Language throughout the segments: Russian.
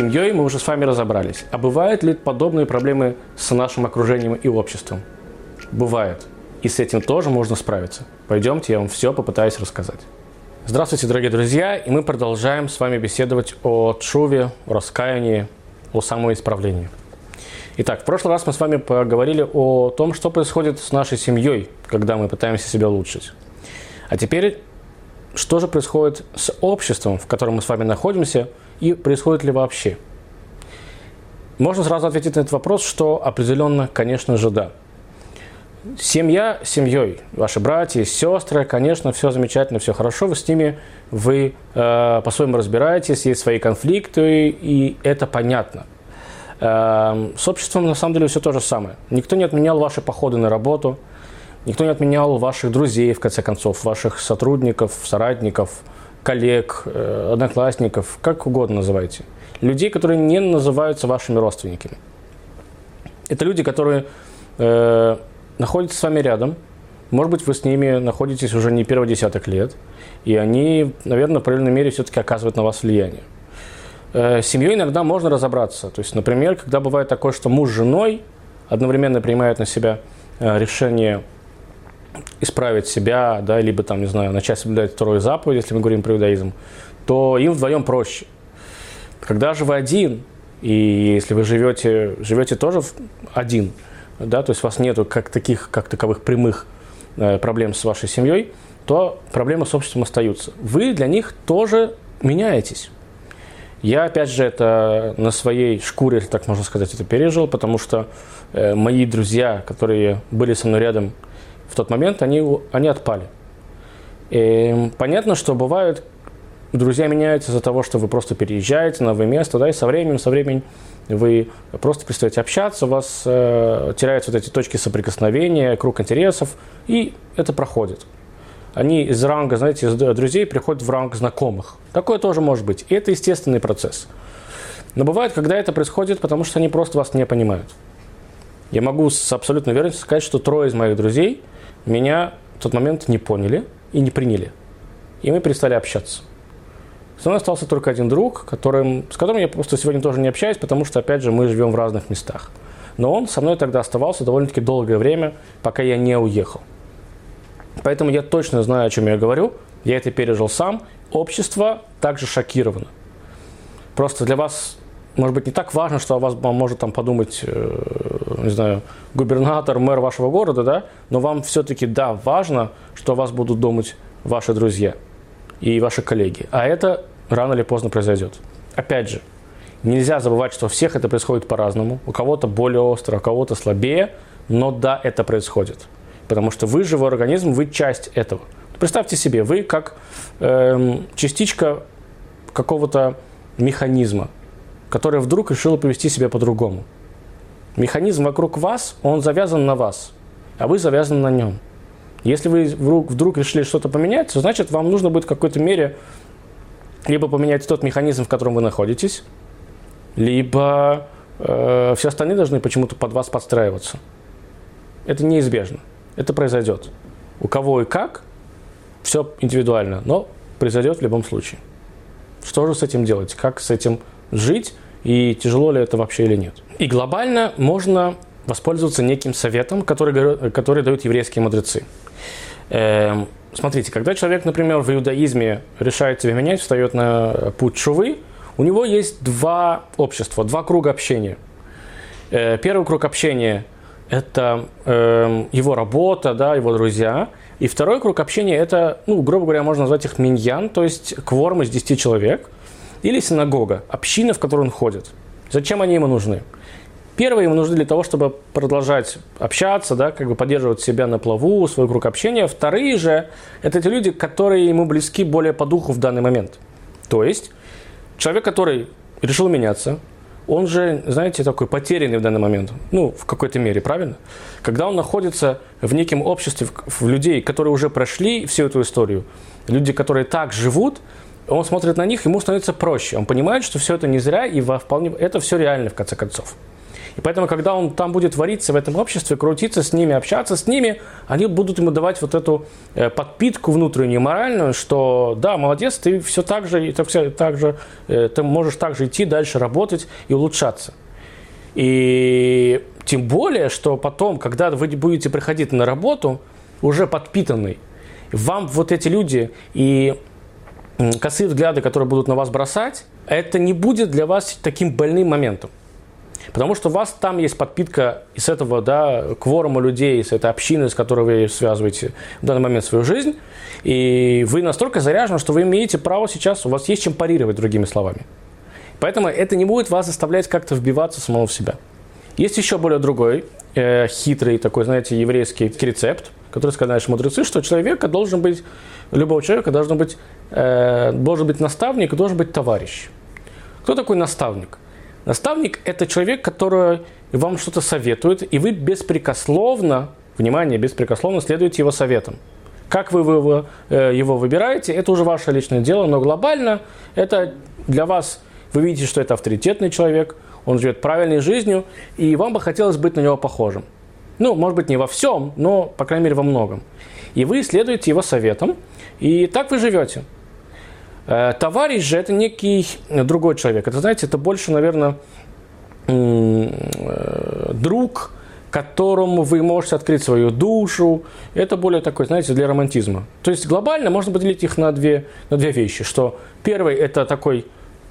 Семьей мы уже с вами разобрались. А бывают ли подобные проблемы с нашим окружением и обществом? Бывает. И с этим тоже можно справиться. Пойдемте, я вам все попытаюсь рассказать. Здравствуйте, дорогие друзья, и мы продолжаем с вами беседовать о чуве, о раскаянии, о самоисправлении. Итак, в прошлый раз мы с вами поговорили о том, что происходит с нашей семьей, когда мы пытаемся себя улучшить. А теперь, что же происходит с обществом, в котором мы с вами находимся, и происходит ли вообще? Можно сразу ответить на этот вопрос, что определенно, конечно же, да. Семья семьей, ваши братья, сестры, конечно, все замечательно, все хорошо, вы с ними, вы э, по-своему разбираетесь, есть свои конфликты, и это понятно. Э, с обществом на самом деле все то же самое. Никто не отменял ваши походы на работу, никто не отменял ваших друзей, в конце концов, ваших сотрудников, соратников, коллег, э, одноклассников, как угодно называйте. Людей, которые не называются вашими родственниками. Это люди, которые э, находятся с вами рядом. Может быть, вы с ними находитесь уже не первый десяток лет. И они, наверное, в правильной мере все-таки оказывают на вас влияние. Э, с семьей иногда можно разобраться. То есть, например, когда бывает такое, что муж с женой одновременно принимают на себя э, решение исправить себя, да, либо там, не знаю, начать соблюдать вторую заповедь, если мы говорим про иудаизм, то им вдвоем проще. Когда же вы один, и если вы живете, живете тоже один – да, то есть у вас нету как таких, как таковых прямых э, проблем с вашей семьей, то проблемы с обществом остаются. Вы для них тоже меняетесь. Я, опять же, это на своей шкуре, если так можно сказать, это пережил, потому что э, мои друзья, которые были со мной рядом в тот момент, они, они отпали. И понятно, что бывают, друзья меняются из-за того, что вы просто переезжаете на новое место, да, и со временем, со временем вы просто перестаете общаться, у вас э, теряются вот эти точки соприкосновения, круг интересов, и это проходит. Они из ранга, знаете, из друзей приходят в ранг знакомых. Такое тоже может быть. И это естественный процесс. Но бывает, когда это происходит, потому что они просто вас не понимают. Я могу с абсолютной уверенностью сказать, что трое из моих друзей меня в тот момент не поняли и не приняли. И мы перестали общаться. Со мной остался только один друг, которым, с которым я просто сегодня тоже не общаюсь, потому что, опять же, мы живем в разных местах. Но он со мной тогда оставался довольно-таки долгое время, пока я не уехал. Поэтому я точно знаю, о чем я говорю. Я это пережил сам. Общество также шокировано. Просто для вас, может быть, не так важно, что о вас может там подумать, э, не знаю, губернатор, мэр вашего города, да, но вам все-таки, да, важно, что о вас будут думать ваши друзья и ваши коллеги. А это рано или поздно произойдет. Опять же, нельзя забывать, что у всех это происходит по-разному. У кого-то более остро, у кого-то слабее, но да, это происходит. Потому что вы живой организм, вы часть этого. Представьте себе, вы как эм, частичка какого-то механизма, который вдруг решил повести себя по-другому. Механизм вокруг вас, он завязан на вас, а вы завязаны на нем. Если вы вдруг, вдруг решили что-то поменять, то значит вам нужно будет в какой-то мере либо поменять тот механизм, в котором вы находитесь, либо э, все остальные должны почему-то под вас подстраиваться. Это неизбежно. Это произойдет. У кого и как, все индивидуально, но произойдет в любом случае. Что же с этим делать? Как с этим жить? И тяжело ли это вообще или нет? И глобально можно воспользоваться неким советом, который, который дают еврейские мудрецы. Эм, смотрите, когда человек, например, в иудаизме решает себя менять, встает на путь шувы, у него есть два общества, два круга общения. Э, первый круг общения – это э, его работа, да, его друзья. И второй круг общения – это, ну, грубо говоря, можно назвать их миньян, то есть кворм из 10 человек, или синагога, община, в которую он ходит. Зачем они ему нужны? Первые ему нужны для того, чтобы продолжать общаться, да, как бы поддерживать себя на плаву, свой круг общения. Вторые же – это те люди, которые ему близки более по духу в данный момент. То есть человек, который решил меняться, он же, знаете, такой потерянный в данный момент, ну, в какой-то мере, правильно? Когда он находится в неком обществе, в людей, которые уже прошли всю эту историю, люди, которые так живут, он смотрит на них, ему становится проще. Он понимает, что все это не зря, и во вполне это все реально, в конце концов. И поэтому, когда он там будет вариться в этом обществе, крутиться с ними, общаться с ними, они будут ему давать вот эту э, подпитку внутреннюю, моральную, что да, молодец, ты все так же, ты, так же, э, ты можешь так же идти дальше, работать и улучшаться. И тем более, что потом, когда вы будете приходить на работу, уже подпитанный, вам вот эти люди и косые взгляды, которые будут на вас бросать, это не будет для вас таким больным моментом. Потому что у вас там есть подпитка из этого да, кворума людей, из этой общины, с которой вы связываете в данный момент свою жизнь. И вы настолько заряжены, что вы имеете право сейчас, у вас есть чем парировать, другими словами. Поэтому это не будет вас заставлять как-то вбиваться самого в себя. Есть еще более другой, э, хитрый такой, знаете, еврейский рецепт, который сказали наши мудрецы, что человека должен быть, любого человека должен быть, э, должен быть наставник, должен быть товарищ. Кто такой наставник? Наставник – это человек, который вам что-то советует, и вы беспрекословно, внимание, беспрекословно следуете его советам. Как вы его, э, его выбираете, это уже ваше личное дело, но глобально это для вас, вы видите, что это авторитетный человек, он живет правильной жизнью, и вам бы хотелось быть на него похожим. Ну, может быть, не во всем, но, по крайней мере, во многом. И вы следуете его советам, и так вы живете. Э, товарищ же это некий другой человек. Это, знаете, это больше, наверное, э, друг, которому вы можете открыть свою душу. Это более такой, знаете, для романтизма. То есть глобально можно поделить их на две, на две вещи. Что первый – это такой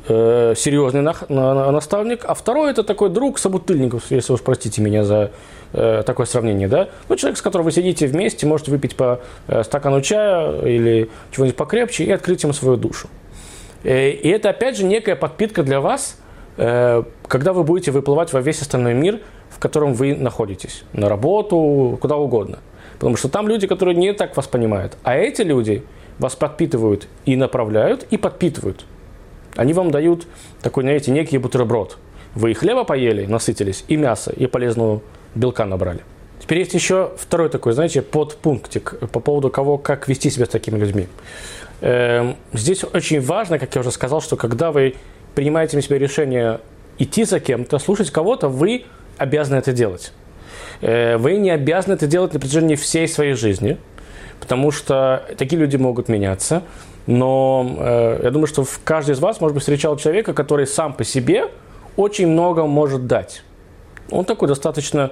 э, серьезный на, на, наставник, а второй – это такой друг собутыльников, если уж простите меня за э, такое сравнение. Да? Ну, человек, с которым вы сидите вместе, можете выпить по э, стакану чая или чего-нибудь покрепче и открыть ему свою душу. Э, и это, опять же, некая подпитка для вас, э, когда вы будете выплывать во весь остальной мир, в котором вы находитесь, на работу, куда угодно. Потому что там люди, которые не так вас понимают. А эти люди вас подпитывают и направляют, и подпитывают. Они вам дают такой, знаете, некий бутерброд. Вы и хлеба поели, насытились, и мясо, и полезного белка набрали. Теперь есть еще второй такой, знаете, подпунктик по поводу кого, как вести себя с такими людьми. Эм, здесь очень важно, как я уже сказал, что когда вы принимаете на себя решение идти за кем-то, слушать кого-то, вы обязаны это делать. Э, вы не обязаны это делать на протяжении всей своей жизни, потому что такие люди могут меняться. Но э, я думаю, что каждый из вас, может быть, встречал человека, который сам по себе очень много может дать. Он такой достаточно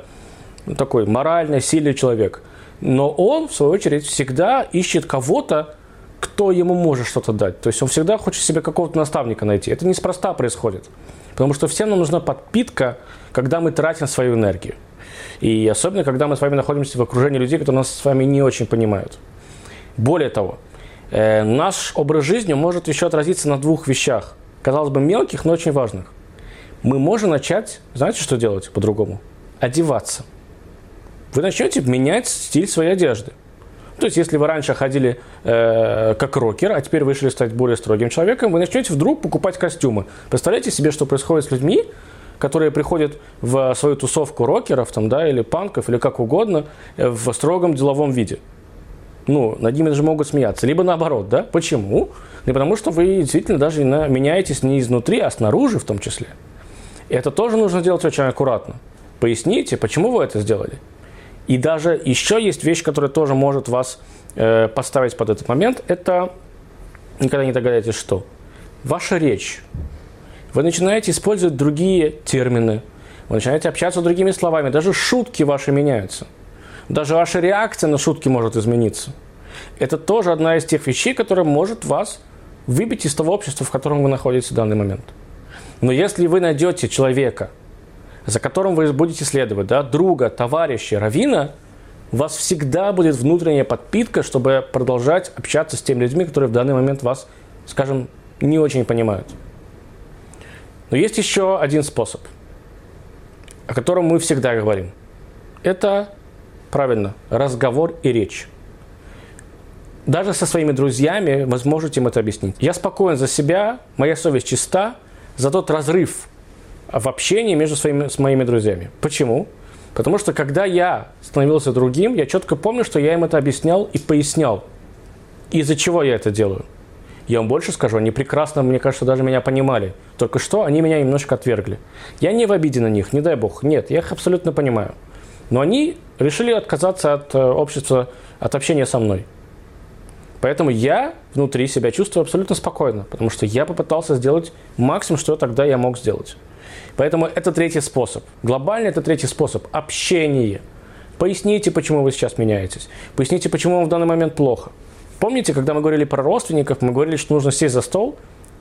такой моральный, сильный человек. Но он, в свою очередь, всегда ищет кого-то, кто ему может что-то дать. То есть он всегда хочет себе какого-то наставника найти. Это неспроста происходит. Потому что всем нам нужна подпитка, когда мы тратим свою энергию. И особенно, когда мы с вами находимся в окружении людей, которые нас с вами не очень понимают. Более того, э, наш образ жизни может еще отразиться на двух вещах. Казалось бы, мелких, но очень важных. Мы можем начать, знаете, что делать по-другому? Одеваться. Вы начнете менять стиль своей одежды. То есть, если вы раньше ходили э, как рокер, а теперь вышли стать более строгим человеком, вы начнете вдруг покупать костюмы. Представляете себе, что происходит с людьми, которые приходят в свою тусовку рокеров там, да, или панков, или как угодно, э, в строгом деловом виде. Ну, над ними даже могут смеяться. Либо наоборот, да? Почему? Не потому что вы действительно даже меняетесь не изнутри, а снаружи в том числе. И это тоже нужно делать очень аккуратно. Поясните, почему вы это сделали. И даже еще есть вещь, которая тоже может вас э, поставить под этот момент. Это, никогда не догадаетесь, что. Ваша речь. Вы начинаете использовать другие термины. Вы начинаете общаться другими словами. Даже шутки ваши меняются. Даже ваша реакция на шутки может измениться. Это тоже одна из тех вещей, которая может вас выбить из того общества, в котором вы находитесь в данный момент. Но если вы найдете человека, за которым вы будете следовать, да, друга, товарища, равина, у вас всегда будет внутренняя подпитка, чтобы продолжать общаться с теми людьми, которые в данный момент вас, скажем, не очень понимают. Но есть еще один способ, о котором мы всегда говорим. Это, правильно, разговор и речь. Даже со своими друзьями вы сможете им это объяснить. Я спокоен за себя, моя совесть чиста за тот разрыв, в общении между своими, с моими друзьями. Почему? Потому что когда я становился другим, я четко помню, что я им это объяснял и пояснял. Из-за чего я это делаю? Я вам больше скажу, они прекрасно, мне кажется, даже меня понимали. Только что они меня немножко отвергли. Я не в обиде на них, не дай бог. Нет, я их абсолютно понимаю. Но они решили отказаться от э, общества, от общения со мной. Поэтому я внутри себя чувствую абсолютно спокойно, потому что я попытался сделать максимум, что тогда я мог сделать. Поэтому это третий способ. Глобально это третий способ. Общение. Поясните, почему вы сейчас меняетесь. Поясните, почему вам в данный момент плохо. Помните, когда мы говорили про родственников, мы говорили, что нужно сесть за стол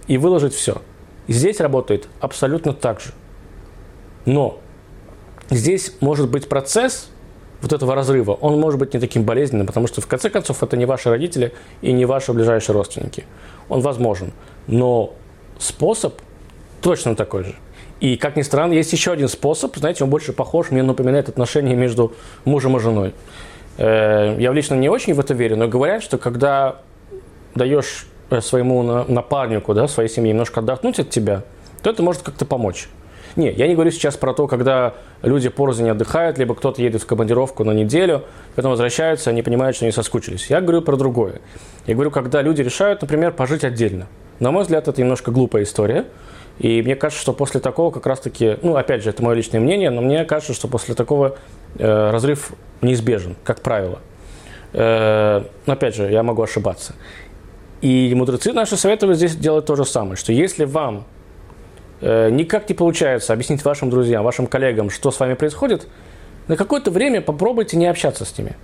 и выложить все. И здесь работает абсолютно так же. Но здесь может быть процесс вот этого разрыва, он может быть не таким болезненным, потому что в конце концов это не ваши родители и не ваши ближайшие родственники. Он возможен. Но способ точно такой же. И, как ни странно, есть еще один способ, знаете, он больше похож, мне напоминает отношения между мужем и женой. Э, я лично не очень в это верю, но говорят, что когда даешь э, своему напарнику, да, своей семье немножко отдохнуть от тебя, то это может как-то помочь. Не, я не говорю сейчас про то, когда люди порознь отдыхают, либо кто-то едет в командировку на неделю, потом возвращаются, они понимают, что они соскучились. Я говорю про другое. Я говорю, когда люди решают, например, пожить отдельно. На мой взгляд, это немножко глупая история. И мне кажется, что после такого как раз-таки, ну, опять же, это мое личное мнение, но мне кажется, что после такого э, разрыв неизбежен, как правило. Э, опять же, я могу ошибаться. И мудрецы наши советуют здесь делать то же самое, что если вам никак не получается объяснить вашим друзьям, вашим коллегам, что с вами происходит, на какое-то время попробуйте не общаться с ними.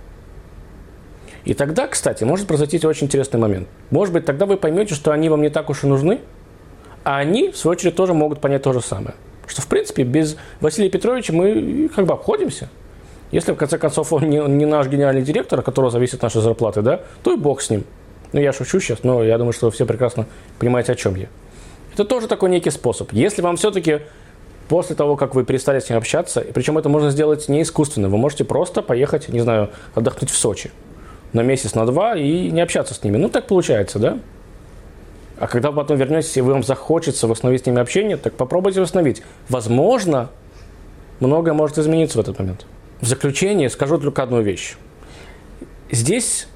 И тогда, кстати, может произойти очень интересный момент. Может быть, тогда вы поймете, что они вам не так уж и нужны, а они, в свою очередь, тоже могут понять то же самое. Что, в принципе, без Василия Петровича мы как бы обходимся. Если, в конце концов, он не, не наш генеральный директор, от которого зависит наша зарплата, да, то и бог с ним. Ну, я шучу сейчас, но я думаю, что вы все прекрасно понимаете, о чем я. Это тоже такой некий способ. Если вам все-таки после того, как вы перестали с ним общаться, причем это можно сделать не искусственно, вы можете просто поехать, не знаю, отдохнуть в Сочи на месяц, на два и не общаться с ними. Ну, так получается, да? А когда вы потом вернетесь, и вам захочется восстановить с ними общение, так попробуйте восстановить. Возможно, многое может измениться в этот момент. В заключение скажу только одну вещь. Здесь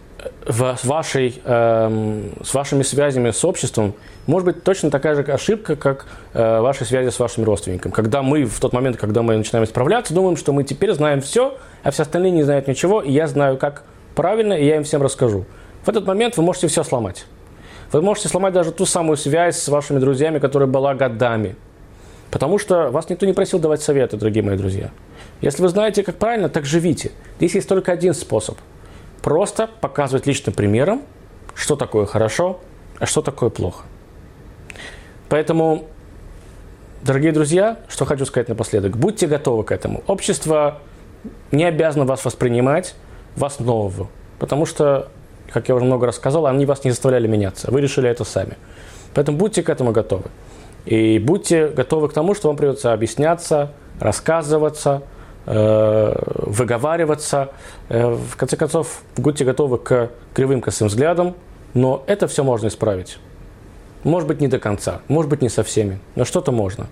в, с, вашей, э, с вашими связями с обществом может быть точно такая же ошибка, как э, ваши связи с вашими родственниками. Когда мы в тот момент, когда мы начинаем исправляться, думаем, что мы теперь знаем все, а все остальные не знают ничего, и я знаю, как правильно, и я им всем расскажу. В этот момент вы можете все сломать. Вы можете сломать даже ту самую связь с вашими друзьями, которая была годами. Потому что вас никто не просил давать советы, дорогие мои друзья. Если вы знаете, как правильно, так живите. Здесь есть только один способ. Просто показывать личным примером, что такое хорошо, а что такое плохо. Поэтому, дорогие друзья, что хочу сказать напоследок. Будьте готовы к этому. Общество не обязано вас воспринимать вас нового. Потому что как я уже много раз сказал, они вас не заставляли меняться. Вы решили это сами. Поэтому будьте к этому готовы. И будьте готовы к тому, что вам придется объясняться, рассказываться, выговариваться. Э, в конце концов, будьте готовы к кривым косым взглядам, но это все можно исправить. Может быть, не до конца, может быть, не со всеми, но что-то можно.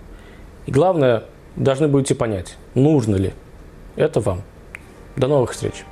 И главное, должны будете понять, нужно ли это вам. До новых встреч!